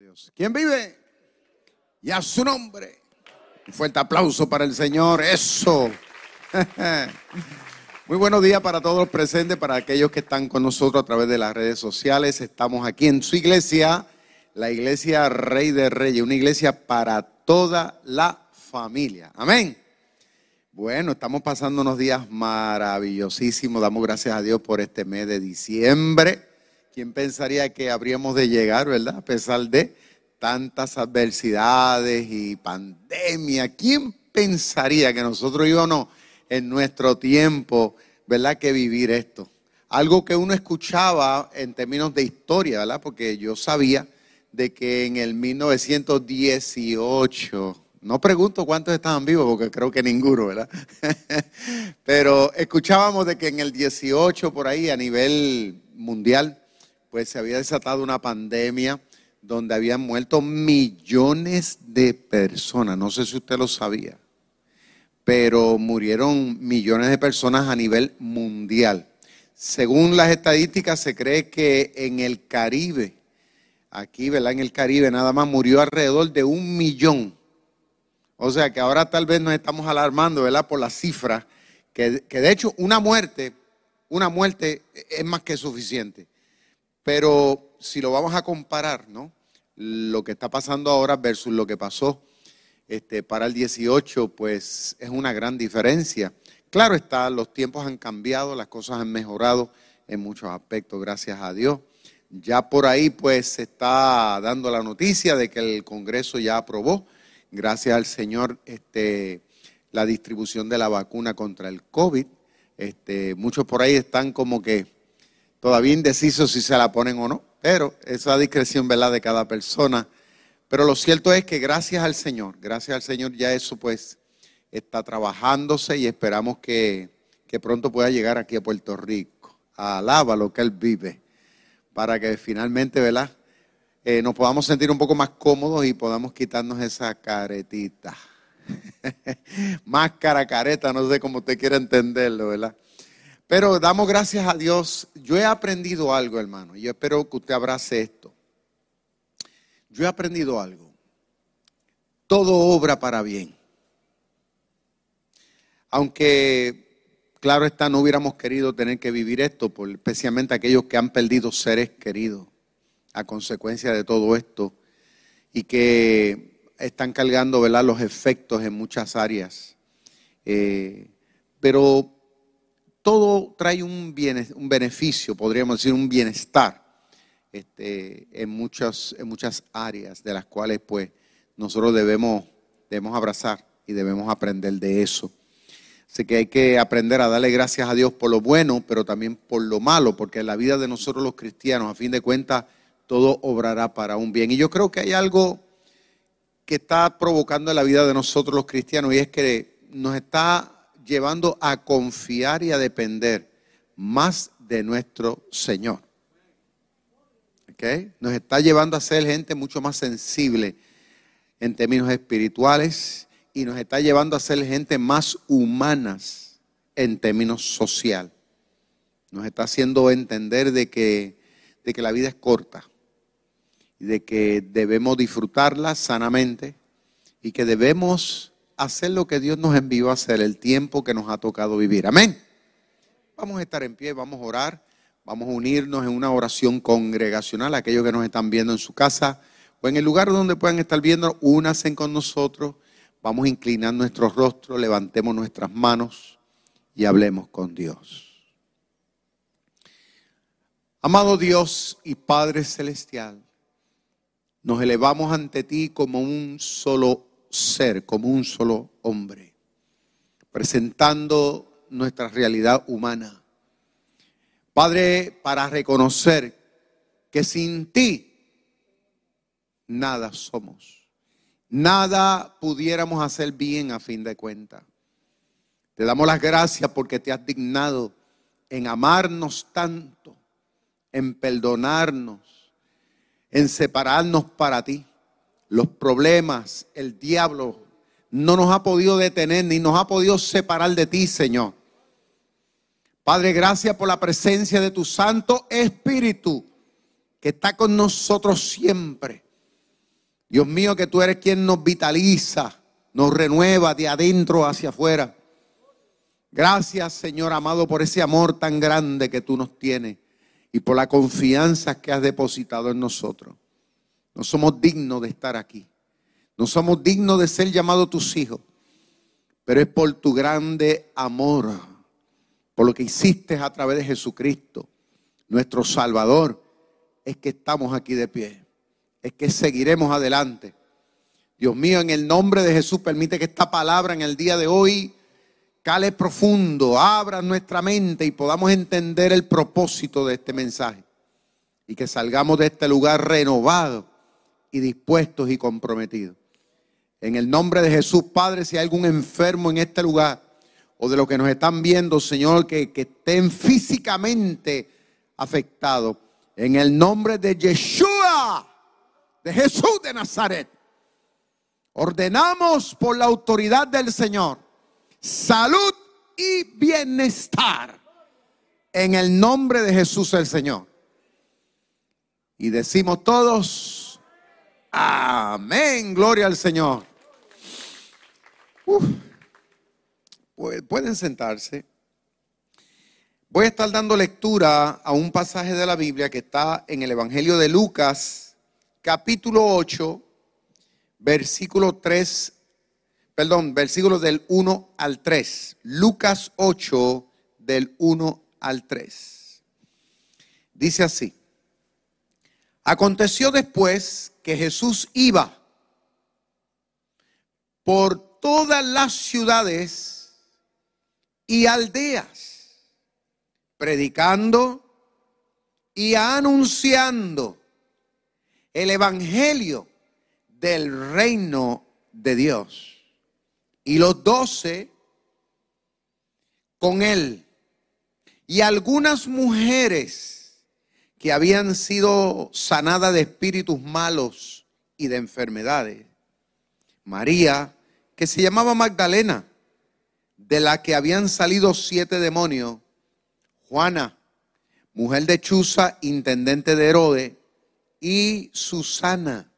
Dios. ¿Quién vive? Y a su nombre. Un fuerte aplauso para el Señor. Eso. Muy buenos días para todos los presentes, para aquellos que están con nosotros a través de las redes sociales. Estamos aquí en su iglesia, la iglesia Rey de Reyes, una iglesia para toda la familia. Amén. Bueno, estamos pasando unos días maravillosísimos. Damos gracias a Dios por este mes de diciembre. ¿Quién pensaría que habríamos de llegar, verdad? A pesar de tantas adversidades y pandemia. ¿Quién pensaría que nosotros íbamos en nuestro tiempo, verdad, que vivir esto? Algo que uno escuchaba en términos de historia, ¿verdad? Porque yo sabía de que en el 1918, no pregunto cuántos estaban vivos, porque creo que ninguno, ¿verdad? Pero escuchábamos de que en el 18 por ahí a nivel mundial, pues se había desatado una pandemia donde habían muerto millones de personas. No sé si usted lo sabía, pero murieron millones de personas a nivel mundial. Según las estadísticas, se cree que en el Caribe, aquí, ¿verdad? En el Caribe nada más murió alrededor de un millón. O sea que ahora tal vez nos estamos alarmando, ¿verdad? Por las cifras, que, que de hecho una muerte, una muerte es más que suficiente. Pero si lo vamos a comparar, ¿no? Lo que está pasando ahora versus lo que pasó este, para el 18, pues es una gran diferencia. Claro está, los tiempos han cambiado, las cosas han mejorado en muchos aspectos, gracias a Dios. Ya por ahí, pues se está dando la noticia de que el Congreso ya aprobó, gracias al Señor, este, la distribución de la vacuna contra el COVID. Este, muchos por ahí están como que todavía indeciso si se la ponen o no, pero esa discreción, ¿verdad?, de cada persona. Pero lo cierto es que gracias al Señor, gracias al Señor ya eso pues está trabajándose y esperamos que, que pronto pueda llegar aquí a Puerto Rico. Alaba lo que Él vive, para que finalmente, ¿verdad?, eh, nos podamos sentir un poco más cómodos y podamos quitarnos esa caretita. Máscara, careta, no sé cómo usted quiere entenderlo, ¿verdad? Pero damos gracias a Dios. Yo he aprendido algo, hermano. Yo espero que usted abrace esto. Yo he aprendido algo. Todo obra para bien. Aunque, claro está, no hubiéramos querido tener que vivir esto, por, especialmente aquellos que han perdido seres queridos a consecuencia de todo esto y que están cargando ¿verdad? los efectos en muchas áreas. Eh, pero todo trae un, un beneficio, podríamos decir, un bienestar este, en, muchas, en muchas áreas de las cuales pues nosotros debemos, debemos abrazar y debemos aprender de eso. Así que hay que aprender a darle gracias a Dios por lo bueno, pero también por lo malo, porque en la vida de nosotros los cristianos, a fin de cuentas, todo obrará para un bien. Y yo creo que hay algo que está provocando en la vida de nosotros los cristianos y es que nos está llevando a confiar y a depender más de nuestro Señor. ¿Okay? Nos está llevando a ser gente mucho más sensible en términos espirituales y nos está llevando a ser gente más humanas en términos social. Nos está haciendo entender de que, de que la vida es corta y de que debemos disfrutarla sanamente y que debemos hacer lo que Dios nos envió a hacer, el tiempo que nos ha tocado vivir. Amén. Vamos a estar en pie, vamos a orar, vamos a unirnos en una oración congregacional, aquellos que nos están viendo en su casa o en el lugar donde puedan estar viendo, únanse con nosotros, vamos a inclinar nuestro rostro, levantemos nuestras manos y hablemos con Dios. Amado Dios y Padre Celestial, nos elevamos ante ti como un solo ser, como un solo hombre, presentando nuestra realidad humana. Padre, para reconocer que sin ti nada somos, nada pudiéramos hacer bien a fin de cuentas. Te damos las gracias porque te has dignado en amarnos tanto, en perdonarnos, en separarnos para ti los problemas, el diablo no nos ha podido detener ni nos ha podido separar de ti, Señor. Padre, gracias por la presencia de tu Santo Espíritu que está con nosotros siempre. Dios mío, que tú eres quien nos vitaliza, nos renueva de adentro hacia afuera. Gracias, Señor amado, por ese amor tan grande que tú nos tienes y por la confianza que has depositado en nosotros. No somos dignos de estar aquí. No somos dignos de ser llamados tus hijos. Pero es por tu grande amor, por lo que hiciste a través de Jesucristo, nuestro Salvador, es que estamos aquí de pie. Es que seguiremos adelante. Dios mío, en el nombre de Jesús, permite que esta palabra en el día de hoy cale profundo, abra nuestra mente y podamos entender el propósito de este mensaje. Y que salgamos de este lugar renovados y dispuestos y comprometidos. En el nombre de Jesús, Padre, si hay algún enfermo en este lugar o de los que nos están viendo, Señor, que, que estén físicamente afectados, en el nombre de Yeshua, de Jesús de Nazaret, ordenamos por la autoridad del Señor salud y bienestar. En el nombre de Jesús el Señor. Y decimos todos, amén, gloria al Señor. Pues, pueden sentarse. Voy a estar dando lectura a un pasaje de la Biblia que está en el Evangelio de Lucas, capítulo 8, versículo 3 perdón, versículos del 1 al 3. Lucas 8, del 1 al 3. Dice así. Aconteció después que Jesús iba por todas las ciudades y aldeas, predicando y anunciando el Evangelio del reino de Dios y los doce con él. Y algunas mujeres que habían sido sanadas de espíritus malos y de enfermedades. María, que se llamaba Magdalena, de la que habían salido siete demonios. Juana, mujer de Chuza, intendente de Herodes, y Susana,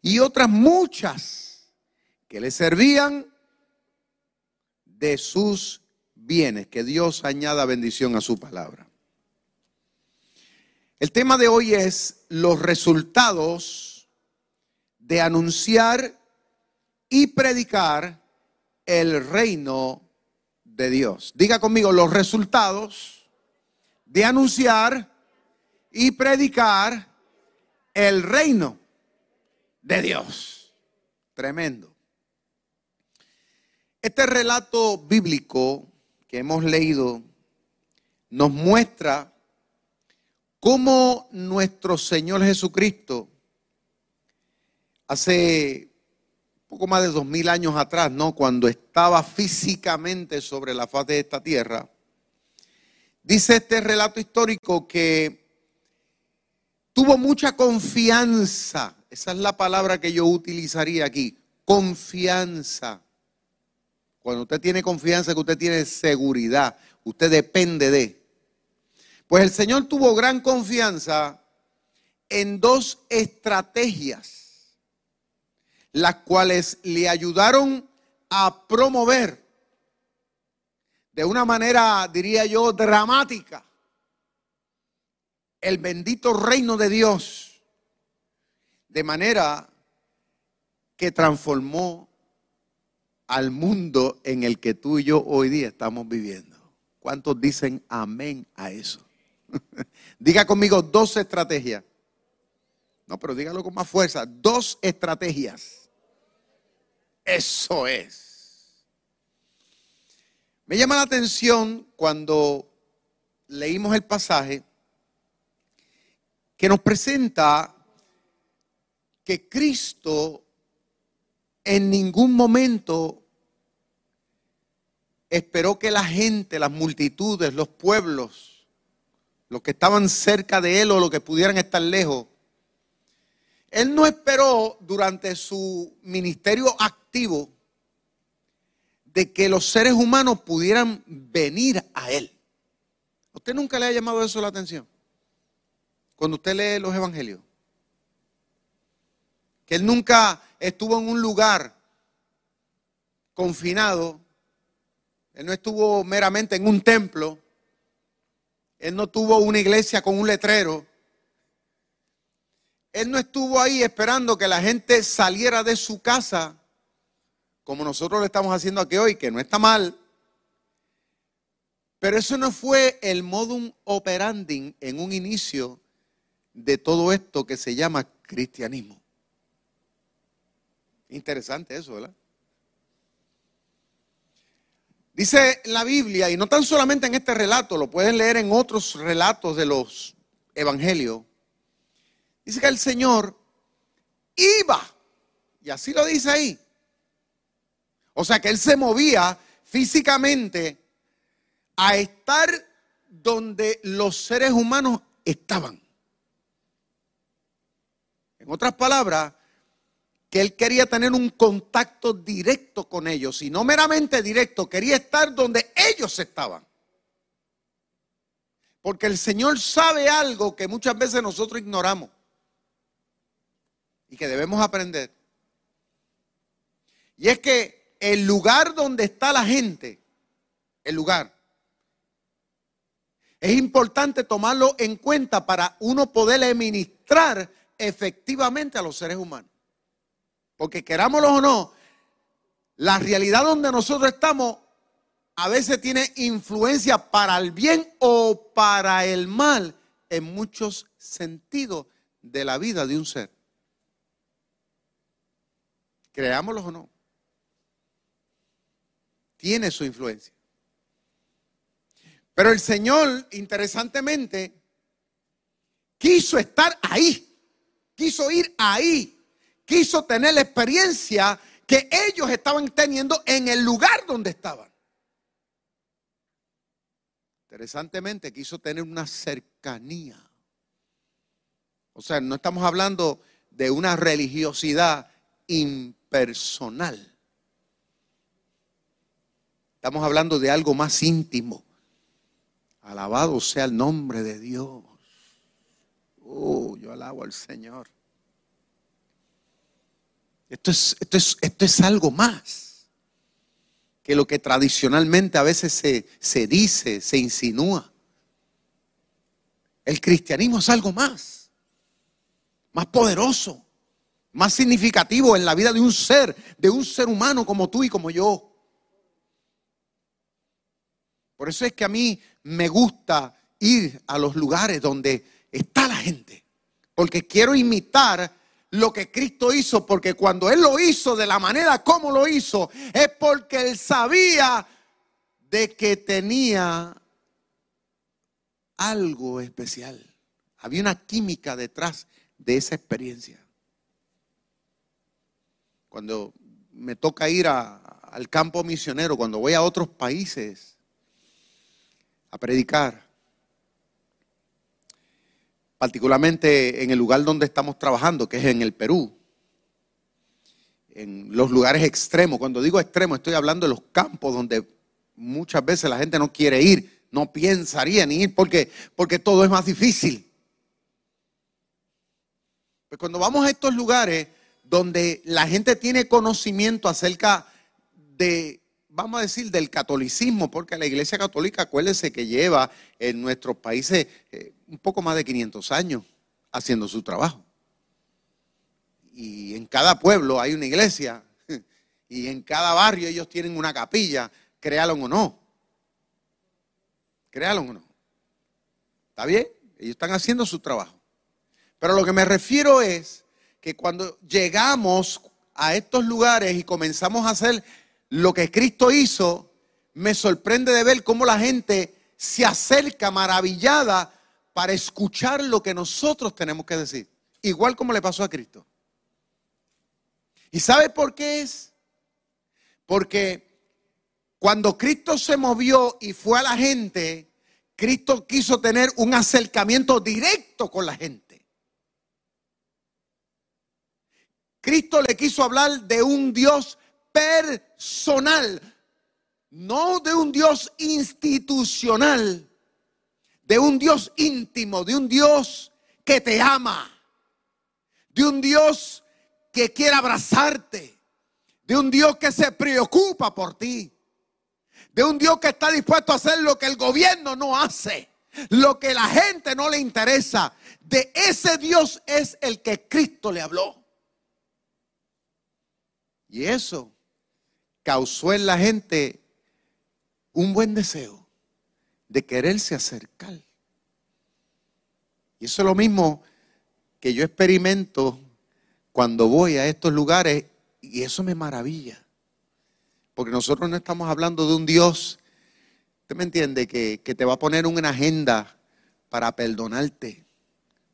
y otras muchas que le servían de sus bienes. Que Dios añada bendición a su palabra. El tema de hoy es los resultados de anunciar y predicar el reino de Dios. Diga conmigo los resultados de anunciar y predicar el reino de Dios. Tremendo. Este relato bíblico que hemos leído nos muestra cómo nuestro Señor Jesucristo hace poco más de dos mil años atrás, ¿no? Cuando estaba físicamente sobre la faz de esta tierra, dice este relato histórico que tuvo mucha confianza. Esa es la palabra que yo utilizaría aquí, confianza cuando usted tiene confianza, que usted tiene seguridad, usted depende de. Pues el Señor tuvo gran confianza en dos estrategias, las cuales le ayudaron a promover de una manera, diría yo, dramática el bendito reino de Dios, de manera que transformó al mundo en el que tú y yo hoy día estamos viviendo. ¿Cuántos dicen amén a eso? Diga conmigo dos estrategias. No, pero dígalo con más fuerza. Dos estrategias. Eso es. Me llama la atención cuando leímos el pasaje que nos presenta que Cristo en ningún momento esperó que la gente, las multitudes, los pueblos, los que estaban cerca de él o los que pudieran estar lejos, él no esperó durante su ministerio activo de que los seres humanos pudieran venir a él. usted nunca le ha llamado eso la atención? Cuando usted lee los evangelios. que él nunca estuvo en un lugar confinado, él no estuvo meramente en un templo, él no tuvo una iglesia con un letrero, él no estuvo ahí esperando que la gente saliera de su casa, como nosotros lo estamos haciendo aquí hoy, que no está mal. Pero eso no fue el modum operandi en un inicio de todo esto que se llama cristianismo. Interesante eso, ¿verdad? Dice la Biblia, y no tan solamente en este relato, lo pueden leer en otros relatos de los evangelios. Dice que el Señor iba, y así lo dice ahí. O sea que Él se movía físicamente a estar donde los seres humanos estaban. En otras palabras, que él quería tener un contacto directo con ellos, y no meramente directo, quería estar donde ellos estaban. Porque el Señor sabe algo que muchas veces nosotros ignoramos y que debemos aprender. Y es que el lugar donde está la gente, el lugar, es importante tomarlo en cuenta para uno poder administrar efectivamente a los seres humanos. Porque querámoslo o no, la realidad donde nosotros estamos a veces tiene influencia para el bien o para el mal en muchos sentidos de la vida de un ser. Creámoslo o no. Tiene su influencia. Pero el Señor, interesantemente, quiso estar ahí, quiso ir ahí, quiso tener la experiencia que ellos estaban teniendo en el lugar donde estaban. Interesantemente, quiso tener una cercanía. O sea, no estamos hablando de una religiosidad impersonal. Estamos hablando de algo más íntimo. Alabado sea el nombre de Dios. Oh, yo alabo al Señor. Esto es, esto es, esto es algo más que lo que tradicionalmente a veces se, se dice, se insinúa. El cristianismo es algo más, más poderoso, más significativo en la vida de un ser, de un ser humano como tú y como yo. Por eso es que a mí me gusta ir a los lugares donde está la gente. Porque quiero imitar lo que Cristo hizo. Porque cuando Él lo hizo de la manera como lo hizo, es porque Él sabía de que tenía algo especial. Había una química detrás de esa experiencia. Cuando me toca ir al campo misionero, cuando voy a otros países, a predicar, particularmente en el lugar donde estamos trabajando, que es en el Perú, en los lugares extremos. Cuando digo extremo, estoy hablando de los campos donde muchas veces la gente no quiere ir, no pensaría ni ir porque, porque todo es más difícil. Pues cuando vamos a estos lugares donde la gente tiene conocimiento acerca de vamos a decir, del catolicismo, porque la Iglesia Católica, acuérdense que lleva en nuestros países eh, un poco más de 500 años haciendo su trabajo. Y en cada pueblo hay una iglesia, y en cada barrio ellos tienen una capilla, créalo o no. Créalo o no. ¿Está bien? Ellos están haciendo su trabajo. Pero lo que me refiero es que cuando llegamos a estos lugares y comenzamos a hacer lo que Cristo hizo, me sorprende de ver cómo la gente se acerca maravillada para escuchar lo que nosotros tenemos que decir. Igual como le pasó a Cristo. ¿Y sabe por qué es? Porque cuando Cristo se movió y fue a la gente, Cristo quiso tener un acercamiento directo con la gente. Cristo le quiso hablar de un Dios personal, no de un Dios institucional, de un Dios íntimo, de un Dios que te ama, de un Dios que quiere abrazarte, de un Dios que se preocupa por ti, de un Dios que está dispuesto a hacer lo que el gobierno no hace, lo que la gente no le interesa. De ese Dios es el que Cristo le habló. Y eso causó en la gente un buen deseo de quererse acercar. Y eso es lo mismo que yo experimento cuando voy a estos lugares y eso me maravilla. Porque nosotros no estamos hablando de un Dios, usted me entiende, que, te va a poner una agenda para perdonarte.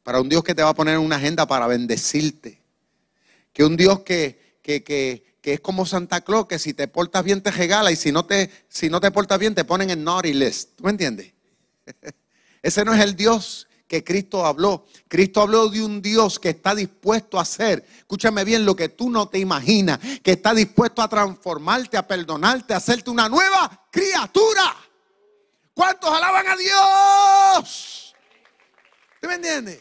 Para un Dios que te va a poner una agenda para bendecirte. Que un Dios que, que, que, que es como Santa Claus, que si te portas bien te regala y si no te, si no te portas bien te ponen en naughty list. ¿Tú me entiendes? Ese no es el Dios que Cristo habló. Cristo habló de un Dios que está dispuesto a hacer, escúchame bien, lo que tú no te imaginas, que está dispuesto a transformarte, a perdonarte, a hacerte una nueva criatura. ¿Cuántos alaban a Dios? ¿Te me entiendes?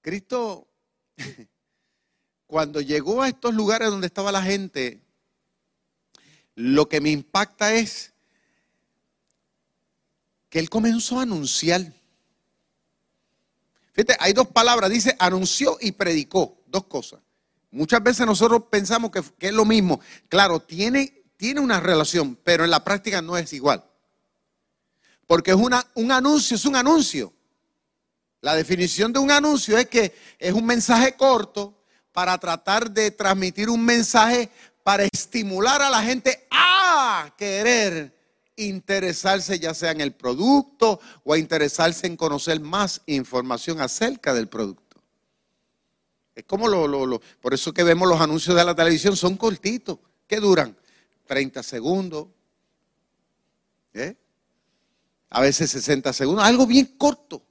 Cristo, cuando llegó a estos lugares donde estaba la gente, lo que me impacta es que él comenzó a anunciar. Fíjate, hay dos palabras, dice anunció y predicó, dos cosas. Muchas veces nosotros pensamos que, es lo mismo. Claro, tiene, tiene una relación, pero en la práctica no es igual. Porque es una, un anuncio, es un anuncio. La definición de un anuncio es que es un mensaje corto para tratar de transmitir un mensaje para estimular a la gente a querer interesarse ya sea en el producto o a interesarse en conocer más información acerca del producto. Es como lo, lo, por eso que vemos los anuncios de la televisión, son cortitos, que duran 30 segundos, ¿eh? a veces 60 segundos, algo bien corto,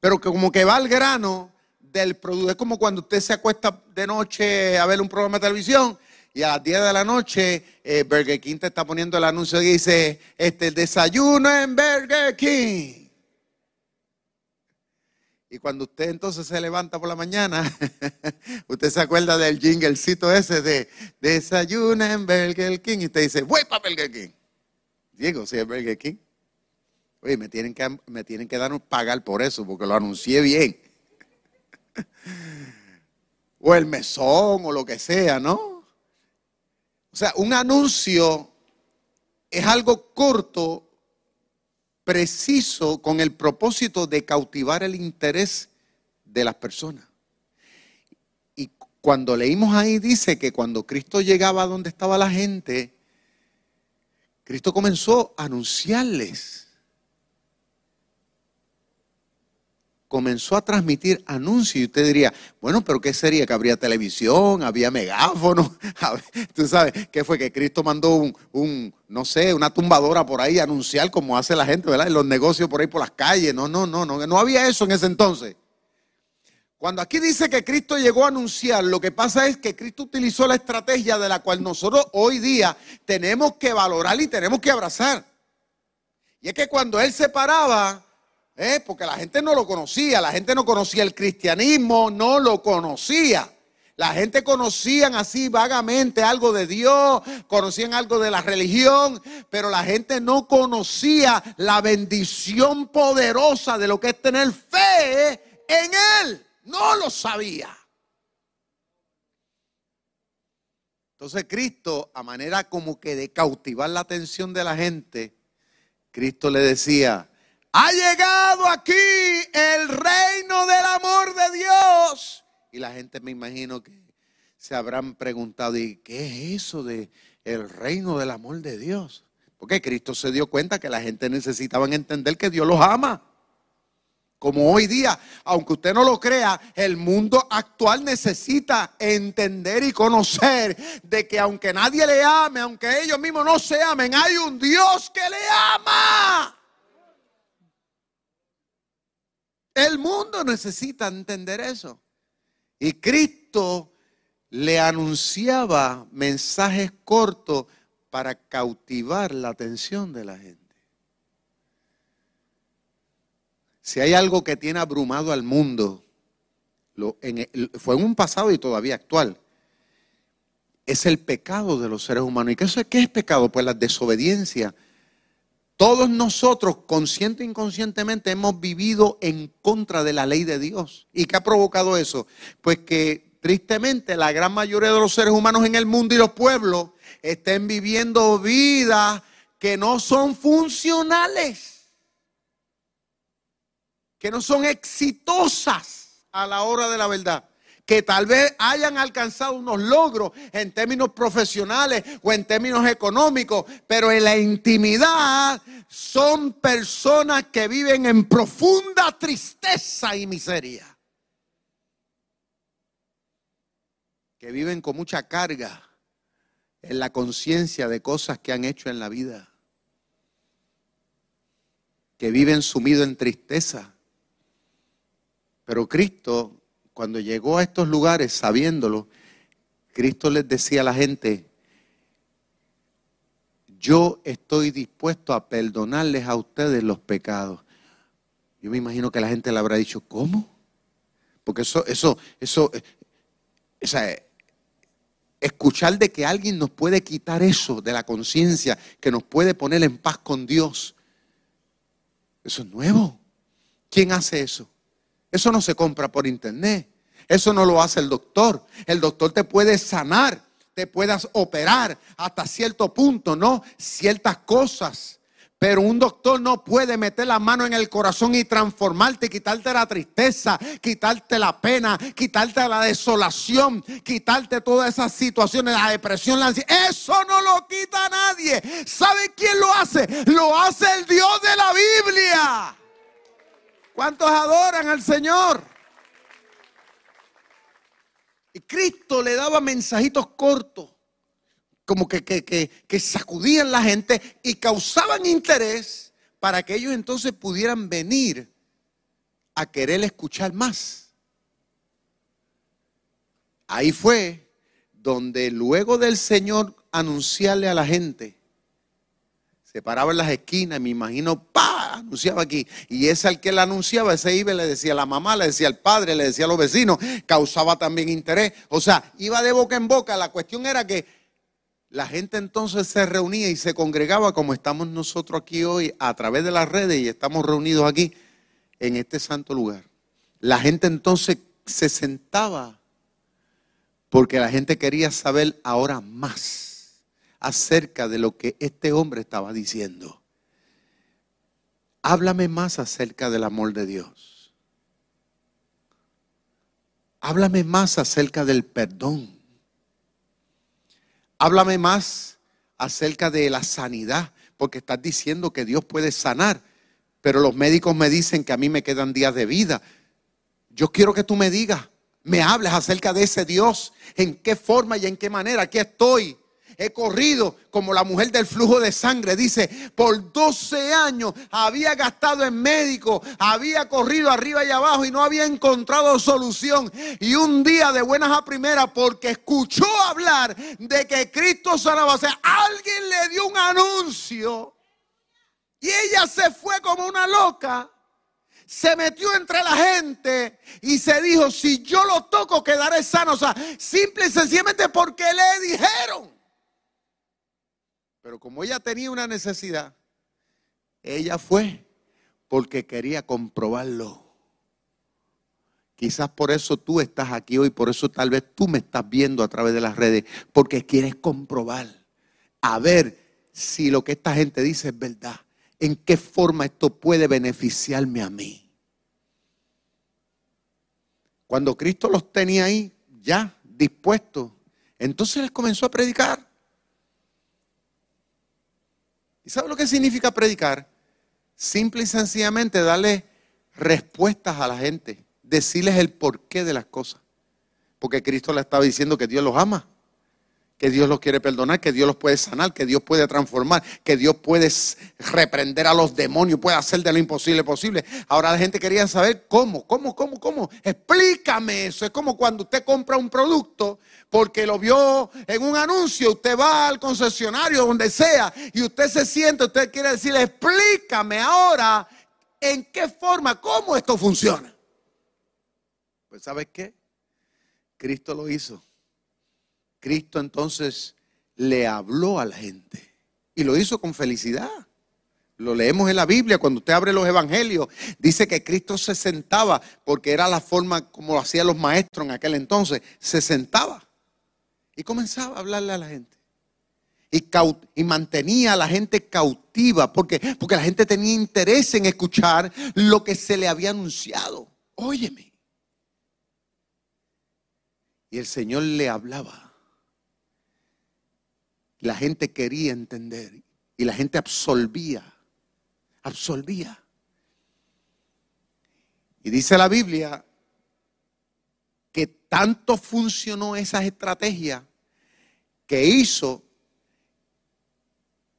pero que como que va al grano del producto. Es como cuando usted se acuesta de noche a ver un programa de televisión y a las 10 de la noche eh, Burger King te está poniendo el anuncio y dice, este, desayuno en Burger King. Y cuando usted entonces se levanta por la mañana, usted se acuerda del jinglecito ese de desayuno en Burger King y usted dice, voy para Burger King. Diego, si es Burger King. Oye, me tienen que, me tienen que dar pagar por eso porque lo anuncié bien. o el mesón o lo que sea, ¿no? O sea, un anuncio es algo corto, preciso, con el propósito de cautivar el interés de las personas. Y cuando leímos ahí dice que cuando Cristo llegaba a donde estaba la gente, Cristo comenzó a anunciarles comenzó a transmitir anuncios y usted diría, bueno, pero ¿qué sería? Que habría televisión, había megáfono, tú sabes, ¿qué fue? Que Cristo mandó un, no sé, una tumbadora por ahí a anunciar como hace la gente, ¿verdad? En los negocios por ahí por las calles, no, no, no, no, no había eso en ese entonces. Cuando aquí dice que Cristo llegó a anunciar, lo que pasa es que Cristo utilizó la estrategia de la cual nosotros hoy día tenemos que valorar y tenemos que abrazar. Y es que cuando Él se paraba, ¿Eh? porque la gente no lo conocía, la gente no conocía el cristianismo, no lo conocía. La gente conocían así vagamente algo de Dios, conocían algo de la religión, pero la gente no conocía la bendición poderosa de lo que es tener fe en Él. No lo sabía. Entonces Cristo, a manera como que de cautivar la atención de la gente, Cristo le decía, ha llegado aquí el reino del amor de Dios. Y la gente me imagino que se habrán preguntado, ¿y qué es eso de el reino del amor de Dios? Porque Cristo se dio cuenta que la gente necesitaba entender que Dios los ama. Como hoy día, aunque usted no lo crea, el mundo actual necesita entender y conocer de que aunque nadie le ame, aunque ellos mismos no se amen, hay un Dios que le ama. El mundo necesita entender eso. Y Cristo le anunciaba mensajes cortos para cautivar la atención de la gente. Si hay algo que tiene abrumado al mundo, fue en un pasado y todavía actual. Es el pecado de los seres humanos. ¿Y qué, qué es pecado? Pues la desobediencia. Todos nosotros, consciente e inconscientemente, hemos vivido en contra de la ley de Dios. ¿Y qué ha provocado eso? Pues que tristemente la gran mayoría de los seres humanos en el mundo y los pueblos estén viviendo vidas que no son funcionales, que no son exitosas a la hora de la verdad que tal vez hayan alcanzado unos logros en términos profesionales o en términos económicos, pero en la intimidad son personas que viven en profunda tristeza y miseria. Que viven con mucha carga en la conciencia de cosas que han hecho en la vida. Que viven sumidos en tristeza. Pero Cristo, cuando llegó a estos lugares sabiéndolo, Cristo les decía a la gente, yo estoy dispuesto a perdonarles a ustedes los pecados. Yo me imagino que la gente le habrá dicho, ¿cómo? Porque eso, eso, eso, esa, escuchar de que alguien nos puede quitar eso de la conciencia, que nos puede poner en paz con Dios, eso es nuevo. ¿Quién hace eso? Eso no se compra por internet. Eso no lo hace el doctor. El doctor te puede sanar, te puedas operar hasta cierto punto, ¿no? Ciertas cosas. Pero un doctor no puede meter la mano en el corazón y transformarte, quitarte la tristeza, quitarte la pena, quitarte la desolación, quitarte todas esas situaciones, la depresión, la ansiedad. Eso no lo quita nadie. ¿Sabe quién lo hace? Lo hace el Dios de la Biblia. ¿Cuántos adoran al Señor? Y Cristo le daba mensajitos cortos como que, que, sacudían la gente y causaban interés para que ellos entonces pudieran venir a querer escuchar más. Ahí fue donde luego del Señor anunciarle a la gente, se paraba en las esquinas, me imagino, pa, anunciaba aquí. Y ese al que le anunciaba, ese iba le decía a la mamá, le decía al padre, le decía a los vecinos, causaba también interés. O sea, iba de boca en boca. La cuestión era que la gente entonces se reunía y se congregaba como estamos nosotros aquí hoy a través de las redes y estamos reunidos aquí en este santo lugar. La gente entonces se sentaba porque la gente quería saber ahora más acerca de lo que este hombre estaba diciendo. Háblame más acerca del amor de Dios. Háblame más acerca del perdón. Háblame más acerca de la sanidad, porque estás diciendo que Dios puede sanar, pero los médicos me dicen que a mí me quedan días de vida. Yo quiero que tú me digas, me hables acerca de ese Dios, en qué forma y en qué manera. Aquí estoy he corrido como la mujer del flujo de sangre. Dice, por 12 años había gastado en médico, había corrido arriba y abajo y no había encontrado solución. Y un día de buenas a primeras, porque escuchó hablar de que Cristo sanaba, o sea, alguien le dio un anuncio y ella se fue como una loca se metió entre la gente y se dijo, si yo lo toco quedaré sano. O sea, simple y sencillamente porque le dijeron. Pero como ella tenía una necesidad, ella fue porque quería comprobarlo. Quizás por eso tú estás aquí hoy, por eso tal vez tú me estás viendo a través de las redes, porque quieres comprobar, a ver si lo que esta gente dice es verdad, en qué forma esto puede beneficiarme a mí. Cuando Cristo los tenía ahí ya dispuestos, entonces les comenzó a predicar. ¿Y sabe lo que significa predicar? Simple y sencillamente darle respuestas a la gente, decirles el porqué de las cosas. Porque Cristo le estaba diciendo que Dios los ama, que Dios los quiere perdonar, que Dios los puede sanar, que Dios puede transformar, que Dios puede reprender a los demonios, puede hacer de lo imposible posible. Ahora la gente quería saber cómo, cómo, cómo, cómo. Explícame eso. Es como cuando usted compra un producto porque lo vio en un anuncio, usted va al concesionario, donde sea, y usted se siente, usted quiere decirle, explícame ahora en qué forma, cómo esto funciona. Pues ¿sabes qué? Cristo lo hizo. Cristo entonces le habló a la gente y lo hizo con felicidad. Lo leemos en la Biblia, cuando usted abre los evangelios, dice que Cristo se sentaba, porque era la forma como lo hacían los maestros en aquel entonces, se sentaba y comenzaba a hablarle a la gente. Y, mantenía a la gente cautiva, porque, porque la gente tenía interés en escuchar lo que se le había anunciado. Óyeme. Y el Señor le hablaba. La gente quería entender y la gente absolvía absolvía. Y dice la Biblia que tanto funcionó esa estrategia que hizo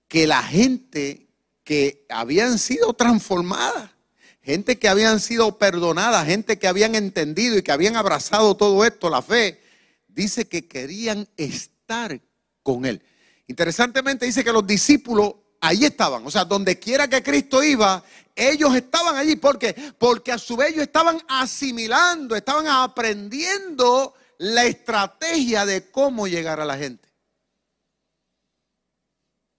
que la gente que habían sido transformadas, gente que habían sido perdonadas, gente que habían entendido y que habían abrazado todo esto, la fe, dice que querían estar con él. Interesantemente dice que los discípulos Ahí estaban, o sea, donde quiera que Cristo iba, ellos estaban allí. ¿Por qué? Porque a su vez ellos estaban asimilando, estaban aprendiendo la estrategia de cómo llegar a la gente.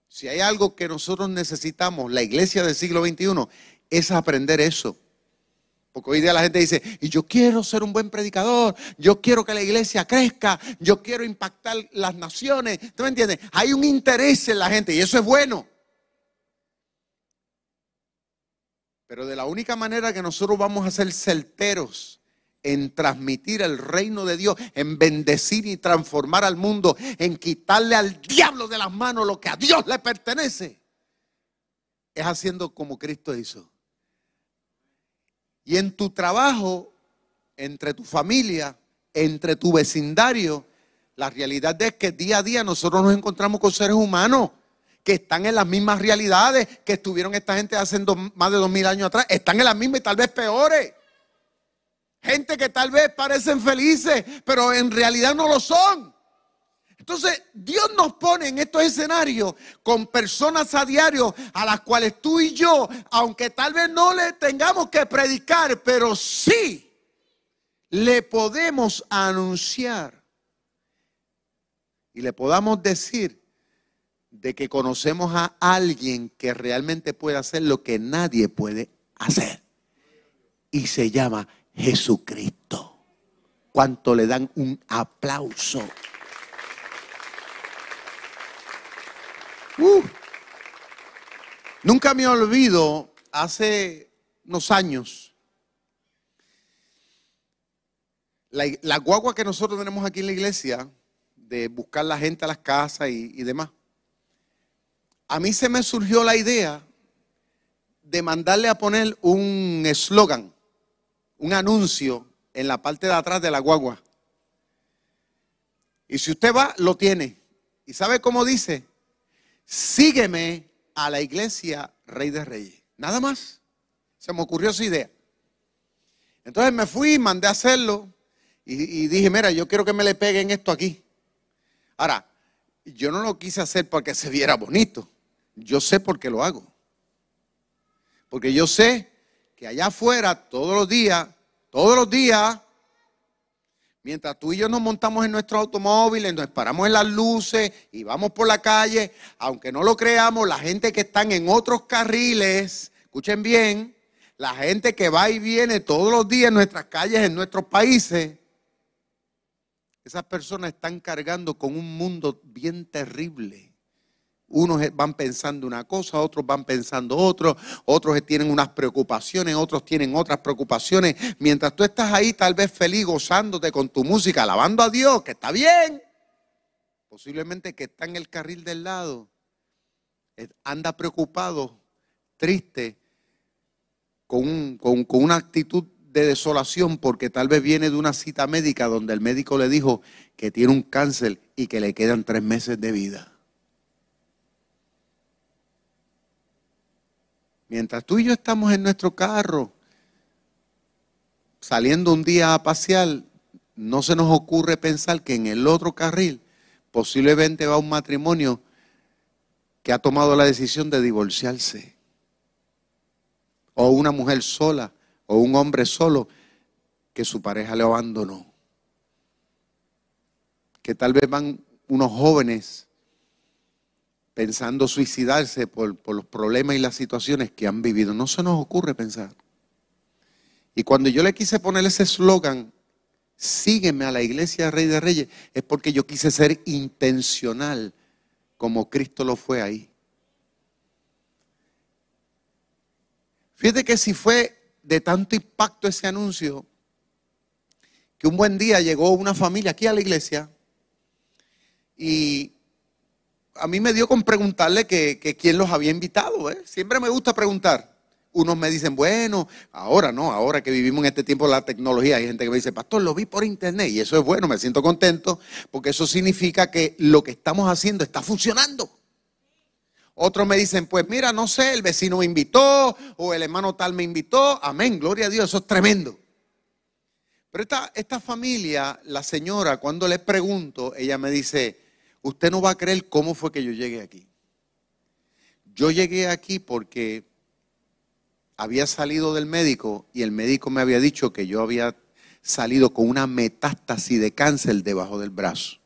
Si hay algo que nosotros necesitamos, la iglesia del siglo XXI, es aprender eso. Porque hoy día la gente dice, y yo quiero ser un buen predicador, yo quiero que la iglesia crezca, yo quiero impactar las naciones. ¿Tú me entiendes? Hay un interés en la gente y eso es bueno. Pero de la única manera que nosotros vamos a ser certeros en transmitir el reino de Dios, en bendecir y transformar al mundo, en quitarle al diablo de las manos lo que a Dios le pertenece, es haciendo como Cristo hizo. Y en tu trabajo, entre tu familia, entre tu vecindario, la realidad es que día a día nosotros nos encontramos con seres humanos que están en las mismas realidades que estuvieron esta gente hace más de dos mil años atrás. Están en las mismas y tal vez peores. Gente que tal vez parecen felices, pero en realidad no lo son. Entonces, Dios nos pone en estos escenarios con personas a diario a las cuales tú y yo, aunque tal vez no le tengamos que predicar, pero sí le podemos anunciar y le podamos decir de que conocemos a alguien que realmente puede hacer lo que nadie puede hacer. Y se llama Jesucristo. ¿Cuánto le dan un aplauso? Uh. Nunca me olvido, hace unos años, la, guagua que nosotros tenemos aquí en la iglesia, de buscar la gente a las casas y demás a mí se me surgió la idea de mandarle a poner un eslogan, un anuncio en la parte de atrás de la guagua. Y si usted va, lo tiene. ¿Y sabe cómo dice? Sígueme a la iglesia Rey de Reyes. Nada más. Se me ocurrió esa idea. Entonces me fui, mandé a hacerlo y, y dije, mira, yo quiero que me le peguen esto aquí. Ahora, yo no lo quise hacer porque se viera bonito. Yo sé por qué lo hago. Porque yo sé que allá afuera, todos los días, todos los días, mientras tú y yo nos montamos en nuestros automóviles, nos paramos en las luces y vamos por la calle, aunque no lo creamos, la gente que están en otros carriles, escuchen bien, la gente que va y viene todos los días en nuestras calles, en nuestros países, esas personas están cargando con un mundo bien terrible unos van pensando una cosa, otros van pensando otro, otros tienen unas preocupaciones, otros tienen otras preocupaciones. Mientras tú estás ahí tal vez feliz, gozándote con tu música, alabando a Dios, que está bien. Posiblemente que está en el carril del lado, eh, anda preocupado, triste, con, con una actitud de desolación porque tal vez viene de una cita médica donde el médico le dijo que tiene un cáncer y que le quedan tres meses de vida. Mientras tú y yo estamos en nuestro carro, saliendo un día a pasear, no se nos ocurre pensar que en el otro carril posiblemente va un matrimonio que ha tomado la decisión de divorciarse. O una mujer sola, o un hombre solo, que su pareja le abandonó. Que tal vez van unos jóvenes pensando suicidarse por, por los problemas y las situaciones que han vivido. No se nos ocurre pensar. Y cuando yo le quise poner ese eslogan, sígueme a la iglesia Rey de Reyes, es porque yo quise ser intencional como Cristo lo fue ahí. Fíjate que si fue de tanto impacto ese anuncio, que un buen día llegó una familia aquí a la iglesia y a mí me dio con preguntarle que, quién los había invitado. ¿eh? Siempre me gusta preguntar. Unos me dicen, bueno, ahora no, ahora que vivimos en este tiempo la tecnología, hay gente que me dice, pastor, lo vi por internet y eso es bueno, me siento contento porque eso significa que lo que estamos haciendo está funcionando. Otros me dicen, pues mira, no sé, el vecino me invitó o el hermano tal me invitó. Amén, gloria a Dios, eso es tremendo. Pero esta, esta familia, la señora, cuando le pregunto, ella me dice, usted no va a creer cómo fue que yo llegué aquí. Yo llegué aquí porque había salido del médico y el médico me había dicho que yo había salido con una metástasis de cáncer debajo del brazo.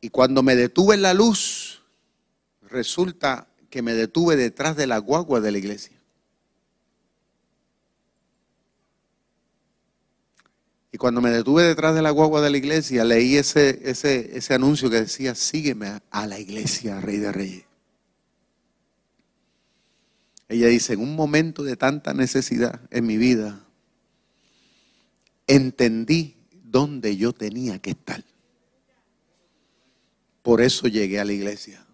Y cuando me detuve en la luz, resulta que me detuve detrás de la guagua de la iglesia. Y cuando me detuve detrás de la guagua de la iglesia, leí ese, ese, ese anuncio que decía, sígueme a la iglesia, Rey de Reyes. Ella dice, en un momento de tanta necesidad en mi vida, entendí dónde yo tenía que estar. Por eso llegué a la iglesia.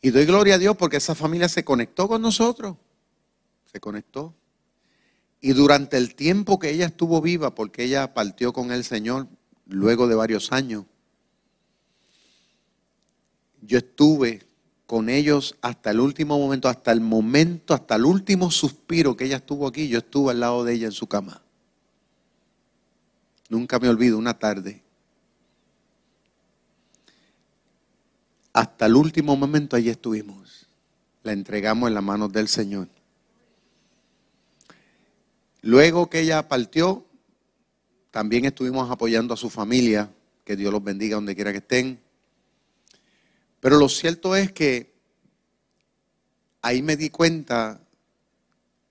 Y doy gloria a Dios porque esa familia se conectó con nosotros. Se conectó. Y durante el tiempo que ella estuvo viva, porque ella partió con el Señor luego de varios años, yo estuve con ellos hasta el último momento, hasta el momento, hasta el último suspiro que ella estuvo aquí, yo estuve al lado de ella en su cama. Nunca me olvido una tarde. Hasta el último momento allí estuvimos. La entregamos en las manos del Señor. Luego que ella partió, también estuvimos apoyando a su familia, que Dios los bendiga donde quiera que estén. Pero lo cierto es que ahí me di cuenta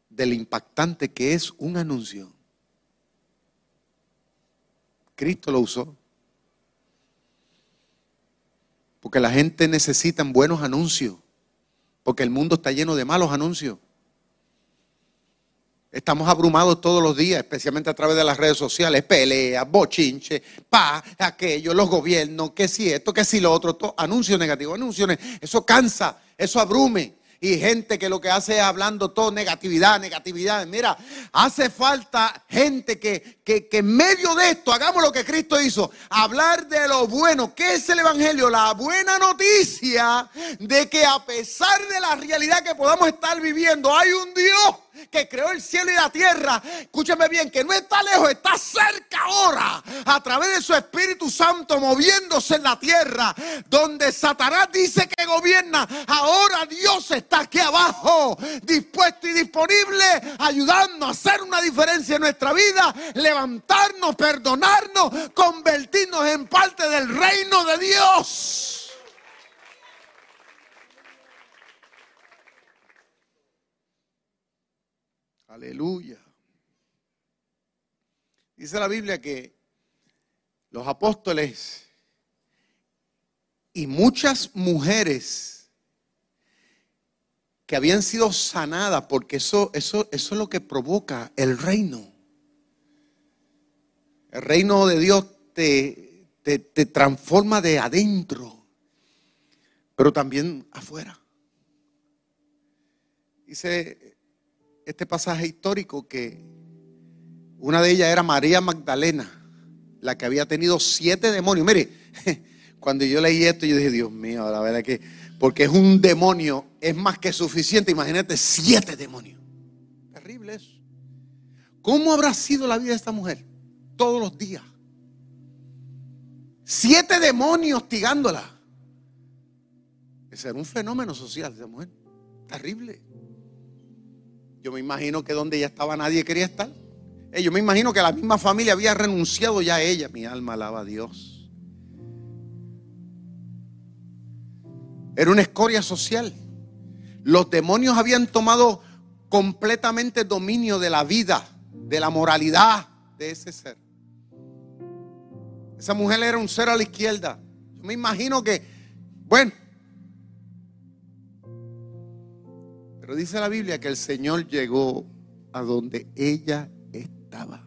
del impactante que es un anuncio. Cristo lo usó. Porque la gente necesita buenos anuncios. Porque el mundo está lleno de malos anuncios. Estamos abrumados todos los días, especialmente a través de las redes sociales, peleas, bochinche, pa, aquello, los gobiernos, que si esto, que si lo otro, todo, anuncios negativos, anuncios, eso cansa, eso abrume y gente que lo que hace es hablando todo negatividad, negatividad. Mira, hace falta gente que, que, que, en medio de esto hagamos lo que Cristo hizo, hablar de lo bueno. ¿Qué es el Evangelio? La buena noticia de que a pesar de la realidad que podamos estar viviendo, hay un Dios que creó el cielo y la tierra, escúchame bien, que no está lejos, está cerca ahora, a través de su Espíritu Santo moviéndose en la tierra, donde Satanás dice que gobierna, ahora Dios está aquí abajo, dispuesto y disponible, ayudando a hacer una diferencia en nuestra vida, levantarnos, perdonarnos, convertirnos en parte del reino de Dios. Aleluya. Dice la Biblia que los apóstoles y muchas mujeres que habían sido sanadas, porque eso, eso, eso es lo que provoca el reino. El reino de Dios te, te, te transforma de adentro, pero también afuera. Dice este pasaje histórico que una de ellas era María Magdalena, la que había tenido siete demonios. Mire, cuando yo leí esto, yo dije, Dios mío, la verdad que, porque es un demonio, es más que suficiente. Imagínate, siete demonios. Terrible eso. ¿Cómo habrá sido la vida de esta mujer? Todos los días. Siete demonios hostigándola. Ese era un fenómeno social de esa mujer. Terrible. Yo me imagino que donde ella estaba nadie quería estar. Eh, yo me imagino que la misma familia había renunciado ya a ella. Mi alma alaba a Dios. Era una escoria social. Los demonios habían tomado completamente dominio de la vida, de la moralidad de ese ser. Esa mujer era un ser a la izquierda. Yo me imagino que, bueno, pero dice la Biblia que el Señor llegó a donde ella estaba.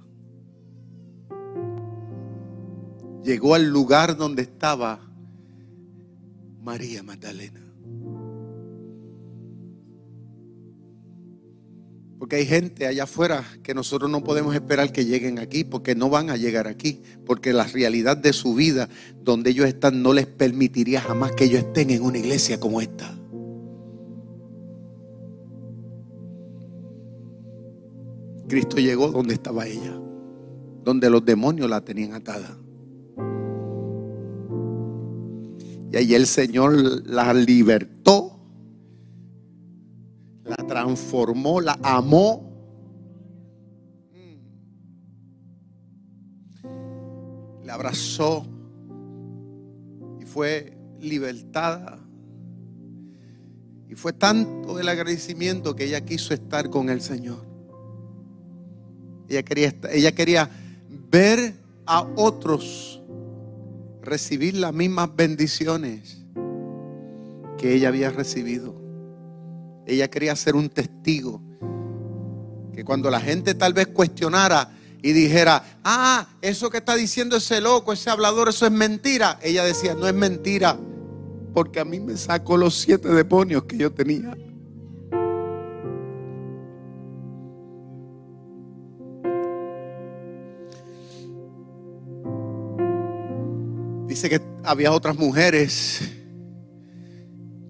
Llegó al lugar donde estaba María Magdalena. Porque hay gente allá afuera que nosotros no podemos esperar que lleguen aquí, porque no van a llegar aquí, porque la realidad de su vida, donde ellos están, no les permitiría jamás que ellos estén en una iglesia como esta. Cristo llegó donde estaba ella, donde los demonios la tenían atada. Y ahí el Señor la libertó, la transformó, la amó. La abrazó y fue libertada. Y fue tanto el agradecimiento que ella quiso estar con el Señor. Ella quería, ella quería ver a otros recibir las mismas bendiciones que ella había recibido. Ella quería ser un testigo. Que cuando la gente tal vez cuestionara y dijera, ah, eso que está diciendo ese loco, ese hablador, eso es mentira. Ella decía, no es mentira, porque a mí me sacó los siete demonios que yo tenía. Dice que había otras mujeres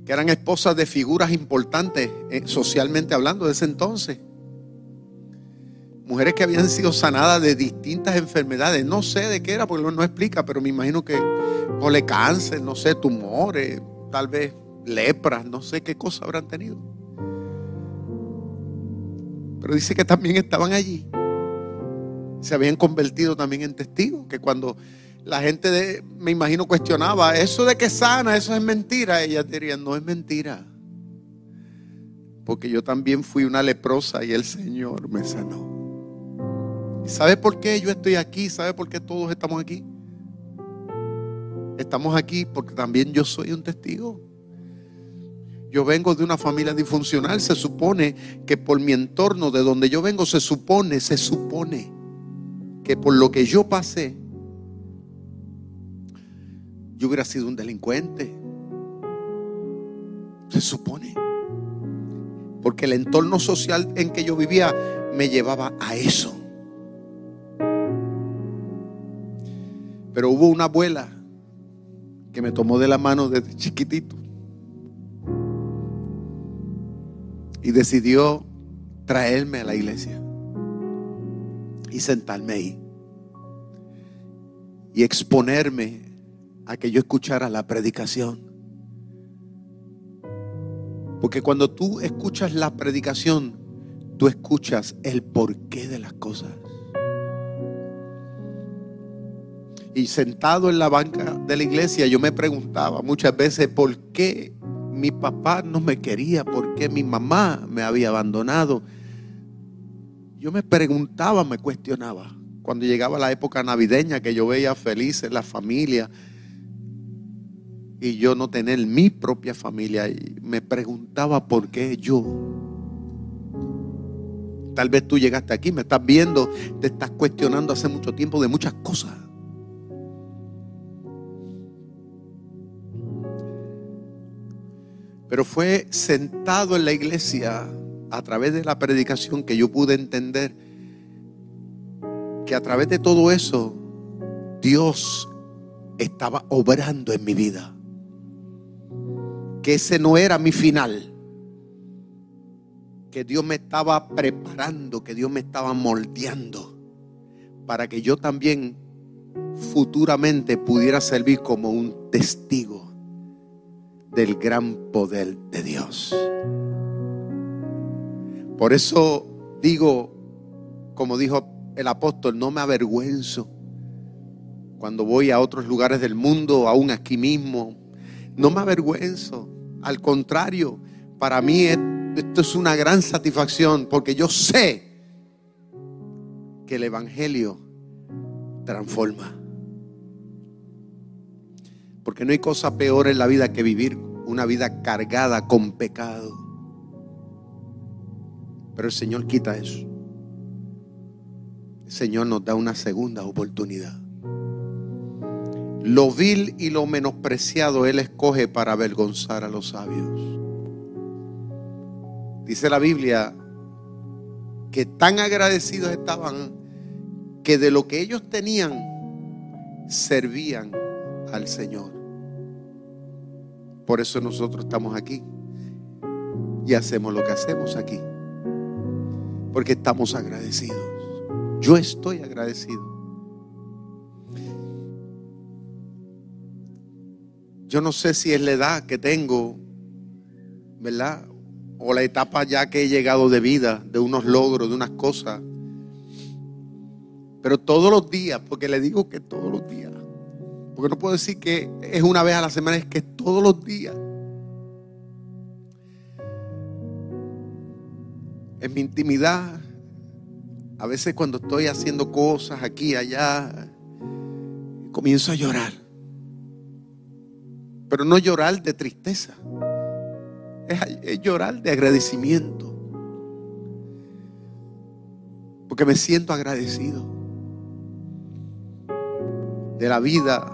que eran esposas de figuras importantes eh, socialmente hablando de ese entonces. Mujeres que habían sido sanadas de distintas enfermedades. No sé de qué era, porque no, explica, pero me imagino que le cáncer, no sé, tumores, tal vez lepras, no sé qué cosa habrán tenido. Pero dice que también estaban allí. Se habían convertido también en testigos, que cuando la gente, de, me imagino, cuestionaba, eso de que sana, eso es mentira. Ella diría, no es mentira. Porque yo también fui una leprosa y el Señor me sanó. ¿Y sabe por qué yo estoy aquí? ¿Sabe por qué todos estamos aquí? Estamos aquí porque también yo soy un testigo. Yo vengo de una familia disfuncional. Se supone que por mi entorno, de donde yo vengo, se supone, se supone que por lo que yo pasé, yo hubiera sido un delincuente. Se supone. Porque el entorno social en que yo vivía me llevaba a eso. Pero hubo una abuela que me tomó de la mano desde chiquitito y decidió traerme a la iglesia y sentarme ahí y exponerme a que yo escuchara la predicación. Porque cuando tú escuchas la predicación, tú escuchas el porqué de las cosas. Y sentado en la banca de la iglesia, yo me preguntaba muchas veces por qué mi papá no me quería, por qué mi mamá me había abandonado. Yo me preguntaba, me cuestionaba. Cuando llegaba la época navideña, que yo veía felices la familia, y yo no tener mi propia familia. Y me preguntaba por qué yo. Tal vez tú llegaste aquí, me estás viendo, te estás cuestionando hace mucho tiempo de muchas cosas. Pero fue sentado en la iglesia a través de la predicación que yo pude entender que a través de todo eso Dios estaba obrando en mi vida que ese no era mi final. Que Dios me estaba preparando, que Dios me estaba moldeando para que yo también futuramente pudiera servir como un testigo del gran poder de Dios. Por eso digo, como dijo el apóstol, no me avergüenzo cuando voy a otros lugares del mundo, aún aquí mismo. No me avergüenzo. Al contrario, para mí esto es una gran satisfacción porque yo sé que el Evangelio transforma. Porque no hay cosa peor en la vida que vivir una vida cargada con pecado. Pero el Señor quita eso. El Señor nos da una segunda oportunidad. Lo vil y lo menospreciado Él escoge para avergonzar a los sabios. Dice la Biblia que tan agradecidos estaban que de lo que ellos tenían servían al Señor. Por eso nosotros estamos aquí y hacemos lo que hacemos aquí. Porque estamos agradecidos. Yo estoy agradecido. Yo no sé si es la edad que tengo, ¿verdad? O la etapa ya que he llegado de vida, de unos logros, de unas cosas. Pero todos los días, porque le digo que todos los días. Porque no puedo decir que es una vez a la semana, es que todos los días. En mi intimidad, a veces cuando estoy haciendo cosas aquí, allá, comienzo a llorar. Pero no llorar de tristeza. Es, llorar de agradecimiento. Porque me siento agradecido de la vida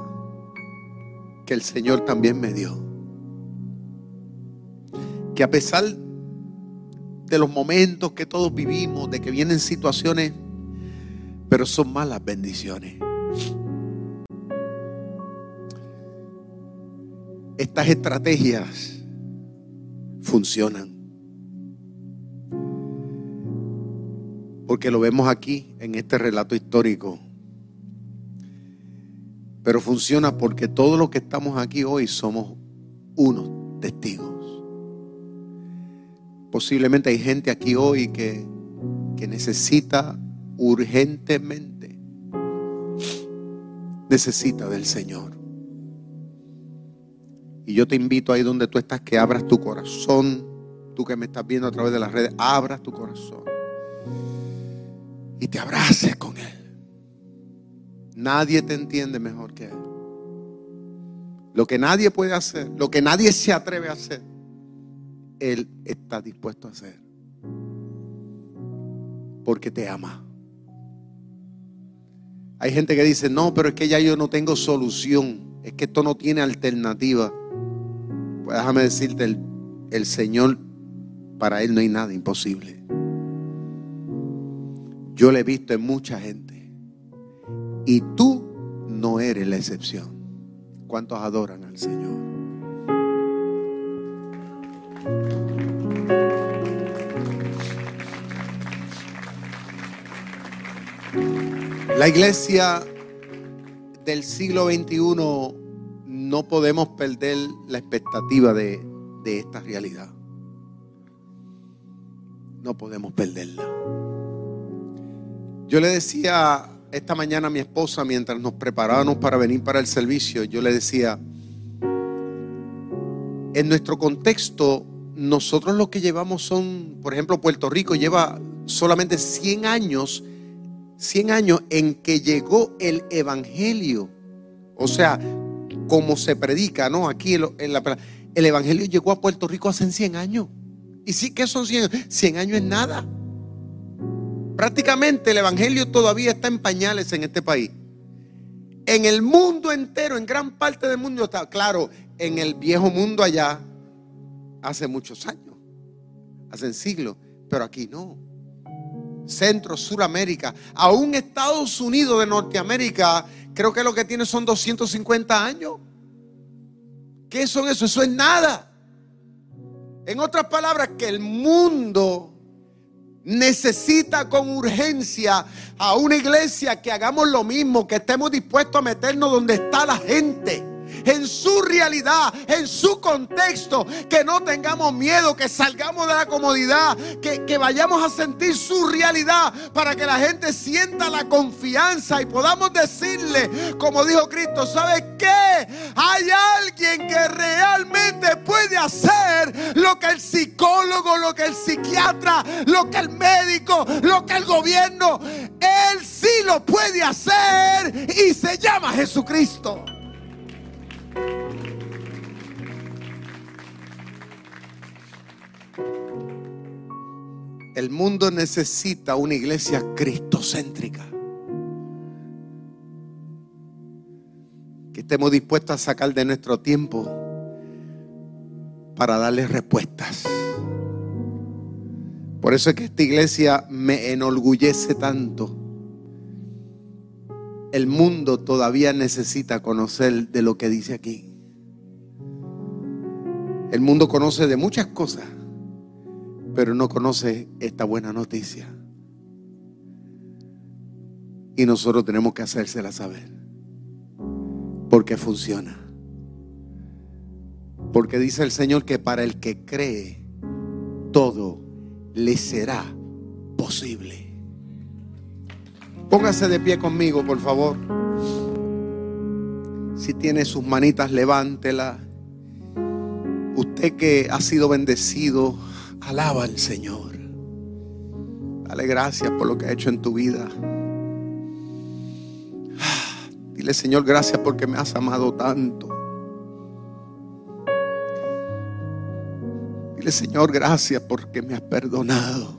que el Señor también me dio. Que a pesar de los momentos que todos vivimos, de que vienen situaciones, pero son malas bendiciones. Estas estrategias funcionan. Porque lo vemos aquí en este relato histórico. Pero funciona porque todos los que estamos aquí hoy somos unos testigos. Posiblemente hay gente aquí hoy que, que necesita urgentemente, necesita del Señor. Y yo te invito ahí donde tú estás que abras tu corazón. Tú que me estás viendo a través de las redes, abras tu corazón. Y te abraces con Él. Nadie te entiende mejor que Él. Lo que nadie puede hacer, lo que nadie se atreve a hacer, Él está dispuesto a hacer. Porque te ama. Hay gente que dice, no, pero es que ya yo no tengo solución. Es que esto no tiene alternativa. Déjame decirte, el, el Señor, para Él no hay nada imposible. Yo le he visto en mucha gente. Y tú no eres la excepción. ¿Cuántos adoran al Señor? La iglesia del siglo XXI no podemos perder la expectativa de, esta realidad. No podemos perderla. Yo le decía esta mañana a mi esposa mientras nos preparábamos para venir para el servicio, yo le decía, en nuestro contexto, nosotros lo que llevamos son, por ejemplo, Puerto Rico lleva solamente 100 años, 100 años en que llegó el Evangelio. O sea, como se predica, ¿no? Aquí en. El Evangelio llegó a Puerto Rico hace 100 años. ¿Y sí que son 100 años? 100 años es nada. Prácticamente el Evangelio todavía está en pañales en este país. En el mundo entero, en gran parte del mundo está, claro, en el viejo mundo allá, hace muchos años, hace siglos, pero aquí no. Centro, Suramérica, aún Estados Unidos de Norteamérica creo que lo que tiene son 250 años. ¿Qué son eso? Eso es nada. En otras palabras, que el mundo necesita con urgencia a una iglesia que hagamos lo mismo, que estemos dispuestos a meternos donde está la gente en su realidad, en su contexto, que no tengamos miedo, que salgamos de la comodidad, que, que vayamos a sentir su realidad para que la gente sienta la confianza y podamos decirle, como dijo Cristo, ¿sabes qué? Hay alguien que realmente puede hacer lo que el psicólogo, lo que el psiquiatra, lo que el médico, lo que el gobierno, él sí lo puede hacer y se llama Jesucristo. El mundo necesita una iglesia cristocéntrica. Que estemos dispuestos a sacar de nuestro tiempo para darle respuestas. Por eso es que esta iglesia me enorgullece tanto. El mundo todavía necesita conocer de lo que dice aquí. El mundo conoce de muchas cosas pero no conoce esta buena noticia. Y nosotros tenemos que hacérsela saber. Porque funciona. Porque dice el Señor que para el que cree, todo le será posible. Póngase de pie conmigo, por favor. Si tiene sus manitas, levántela. Usted que ha sido bendecido Alaba al Señor. Dale gracias por lo que ha hecho en tu vida. Dile, Señor, gracias porque me has amado tanto. Dile, Señor, gracias porque me has perdonado.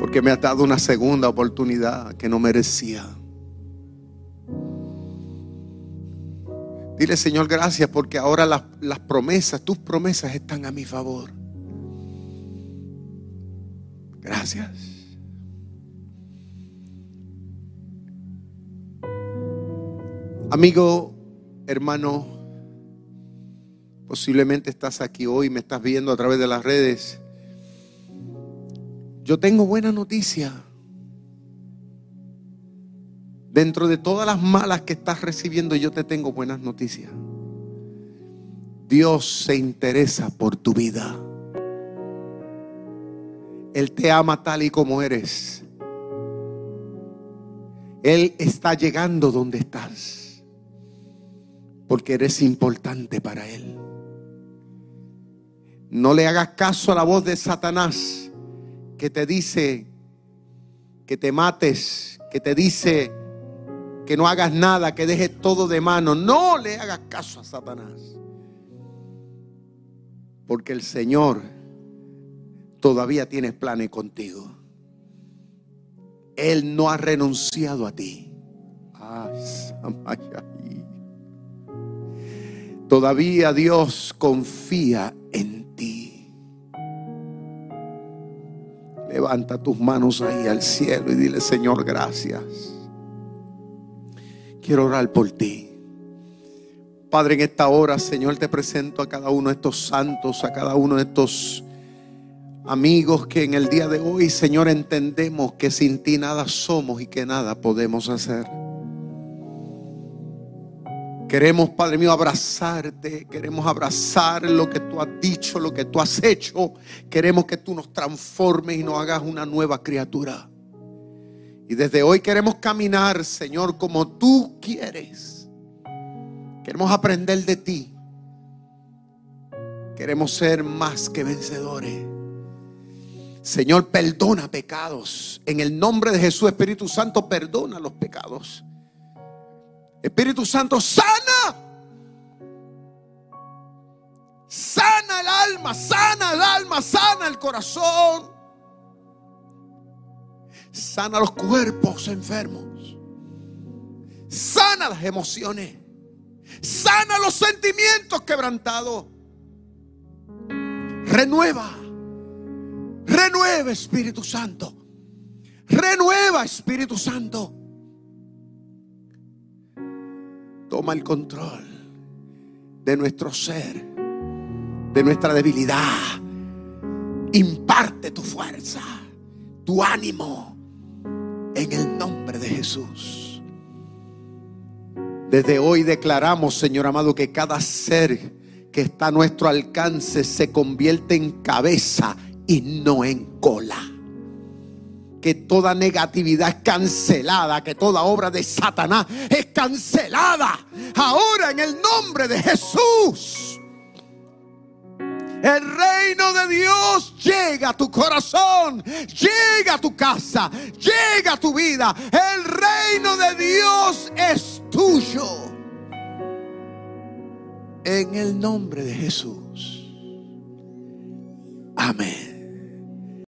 Porque me has dado una segunda oportunidad que no merecía. Dile, Señor, gracias porque ahora las, las, promesas, tus promesas están a mi favor. Gracias. Amigo, hermano, posiblemente estás aquí hoy, me estás viendo a través de las redes. Yo tengo buena noticia. Dentro de todas las malas que estás recibiendo, yo te tengo buenas noticias. Dios se interesa por tu vida. Él te ama tal y como eres. Él está llegando donde estás. Porque eres importante para Él. No le hagas caso a la voz de Satanás que te dice que te mates, que te dice que no hagas nada, que dejes todo de mano. No le hagas caso a Satanás. Porque el Señor todavía tiene planes contigo. Él no ha renunciado a ti. Todavía Dios confía en ti. Levanta tus manos ahí al cielo y dile, Señor, gracias. Quiero orar por ti. Padre, en esta hora, Señor, te presento a cada uno de estos santos, a cada uno de estos amigos que en el día de hoy, Señor, entendemos que sin ti nada somos y que nada podemos hacer. Queremos, Padre mío, abrazarte. Queremos abrazar lo que tú has dicho, lo que tú has hecho. Queremos que tú nos transformes y nos hagas una nueva criatura. Y desde hoy queremos caminar, Señor, como tú quieres. Queremos aprender de ti. Queremos ser más que vencedores. Señor, perdona pecados. En el nombre de Jesús, Espíritu Santo, perdona los pecados. Espíritu Santo, sana. Sana el alma, sana el alma, sana el corazón sana los cuerpos enfermos, sana las emociones, sana los sentimientos quebrantados, renueva, renueva Espíritu Santo, renueva Espíritu Santo. Toma el control de nuestro ser, de nuestra debilidad. Imparte tu fuerza, tu ánimo en el nombre de Jesús. Desde hoy declaramos, Señor amado, que cada ser que está a nuestro alcance se convierte en cabeza y no en cola. Que toda negatividad es cancelada, que toda obra de Satanás es cancelada. Ahora en el nombre de Jesús. El reino de Dios llega a tu corazón, llega a tu casa, llega a tu vida. El reino de Dios es tuyo. En el nombre de Jesús. Amén.